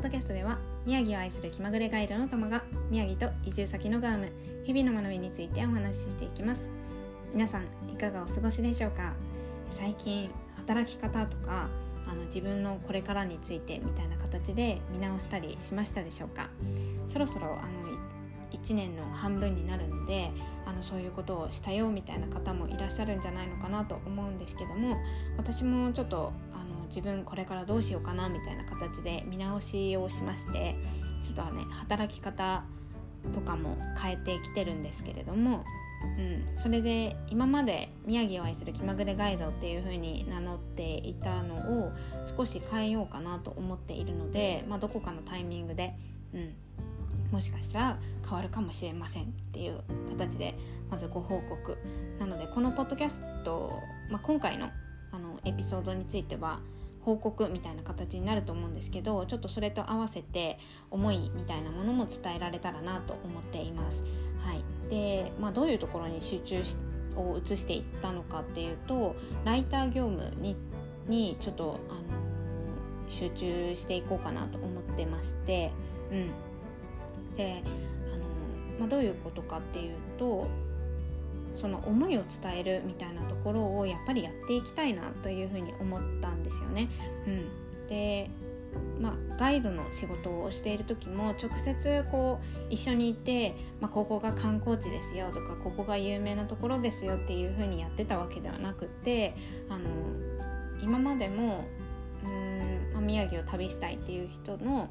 ッドキャストでは宮城を愛する気まぐれガイドの玉が宮城と移住先のガーム日々の学びについてお話ししていきます。皆さんいかがお過ごしでしょうか？最近働き方とかあの自分のこれからについてみたいな形で見直したりしましたでしょうか？そろそろあの1年の半分になるのであのそういうことをしたよみたいな方もいらっしゃるんじゃないのかなと思うんですけども私もちょっとの自分これからどうしようかなみたいな形で見直しをしましてちょっとはね働き方とかも変えてきてるんですけれども、うん、それで今まで宮城を愛する気まぐれガイドっていう風に名乗っていたのを少し変えようかなと思っているので、まあ、どこかのタイミングで、うん、もしかしたら変わるかもしれませんっていう形でまずご報告。なのでこのポッドキャスト、まあ、今回のあのエピソードについては報告みたいな形になると思うんですけどちょっとそれと合わせて思いみたいなものも伝えられたらなと思っています。はい、で、まあ、どういうところに集中を移していったのかっていうとライター業務ににちょっと、あの、集中していこうかなと思ってまして、うん、であの、まあ、どういうことかっていうとその思いを伝えるみたいなところをやっぱりやっていきたいなというふうに思ったんですよね。うん、でまあ、ガイドの仕事をしている時も直接こう一緒にいて、まあ、ここが観光地ですよとかここが有名なところですよっていう風にやってたわけではなくてあの今までもうん、まあ、宮城を旅したいっていう人の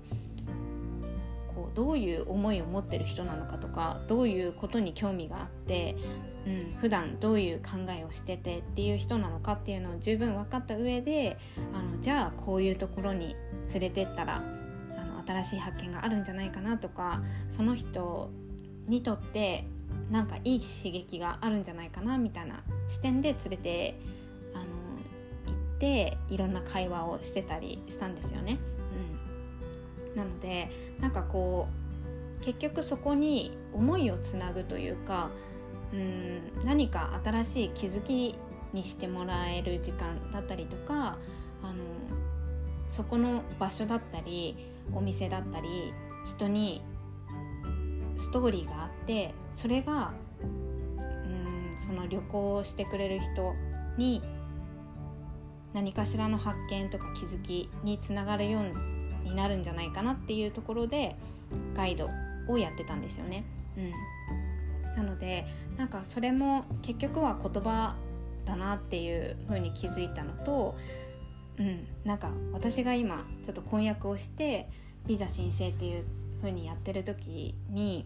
こうどういう思いを持ってる人なのかとかどういうことに興味があって、うん、普段どういう考えをしててっていう人なのかっていうのを十分分かった上であのじゃあこういうところに連れてったらあの新しい発見があるんじゃないかなとかその人にとってなんかいい刺激があるんじゃないかなみたいな視点で連れてあの行っていろんな会話をしてたりしたんですよね。なのでなんかこう結局そこに思いをつなぐというかうん何か新しい気づきにしてもらえる時間だったりとかあのそこの場所だったりお店だったり人にストーリーがあってそれがうんその旅行をしてくれる人に何かしらの発見とか気づきにつながるようにになるんじゃないかなっていうところでガイドをやってたんですよね。うん、なのでなんかそれも結局は言葉だなっていう風に気づいたのと、うん、なんか私が今ちょっと婚約をしてビザ申請っていう風にやってる時に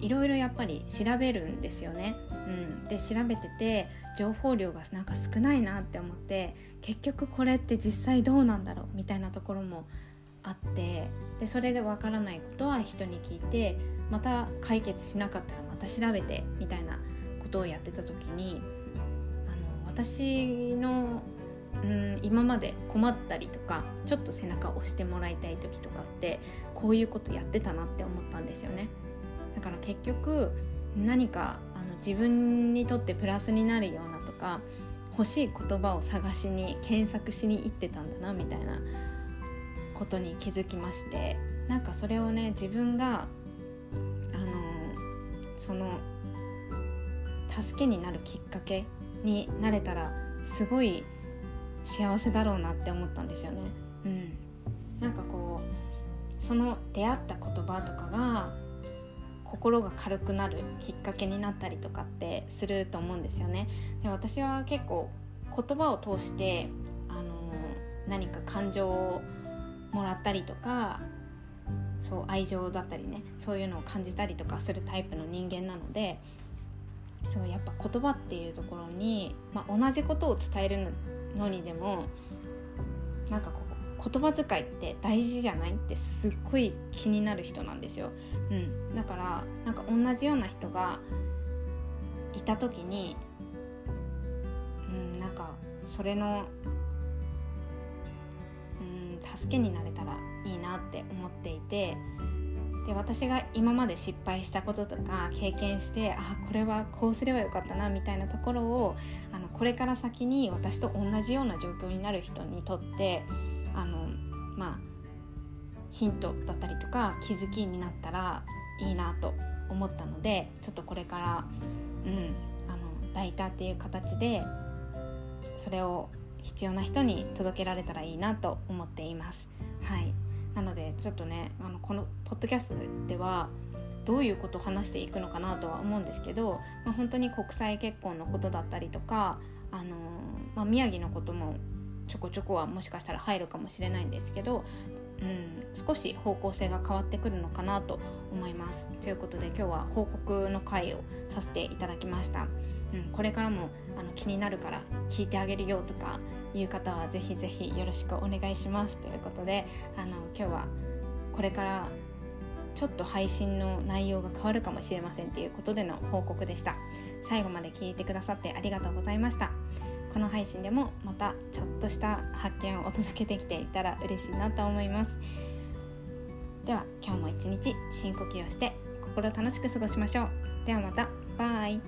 いろいろやっぱり調べるんですよね。うん、で調べてて情報量がなんか少ないなって思って結局これって実際どうなんだろうみたいなところもあってでそれでわからないことは人に聞いてまた解決しなかったらまた調べてみたいなことをやってた時にあの私のうん今まで困ったりとかちょっと背中を押してもらいたい時とかってこういうことやってたなって思ったんですよね。だから結局何かあの自分にとってプラスになるようなとか欲しい言葉を探しに検索しに行ってたんだなみたいなことに気づきましてなんかそれをね自分があのその助けになるきっかけになれたらすごい幸せだろうなって思ったんですよね。うん、なんかこうその出会った言葉とかが心が軽くなるきっかけになったりとかってすると思うんですよね。で私は結構言葉を通してあの何か感情をもらったりとかそう愛情だったりねそういうのを感じたりとかするタイプの人間なのでそうやっぱ言葉っていうところに、まあ、同じことを伝えるのにでもなんかこう言葉遣いって大事じゃないってすっごい気になる人なんですよ。うん、だからなんか同じような人がいた時に、うん、なんかそれの助けになれたらいいなって思っていてで私が今まで失敗したこととか経験してあこれはこうすればよかったなみたいなところをあのこれから先に私と同じような状況になる人にとってあのまあヒントだったりとか気づきになったらいいなと思ったのでちょっとこれから、うん、あのライターっていう形でそれを必要な人に届けられたらいいなと思っています。はいなのでちょっとねあのこのポッドキャストではどういうことを話していくのかなとは思うんですけど、まあ、本当に国際結婚のことだったりとか、あのー、まあ、宮城のこともちょこちょこはもしかしたら入るかもしれないんですけど、うん、少し方向性が変わってくるのかなと思います。ということで今日は報告の回をさせていただきました。うん、これからもあの気になるから聞いてあげるよとかいう方はぜひぜひよろしくお願いします。ということであの今日はこれからちょっと配信の内容が変わるかもしれませんということでの報告でした。最後まで聞いてくださってありがとうございました。この配信でもまたちょっとした発見をお届けできていたら嬉しいなと思います。では今日も一日深呼吸をして心楽しく過ごしましょう。ではまた。バイ。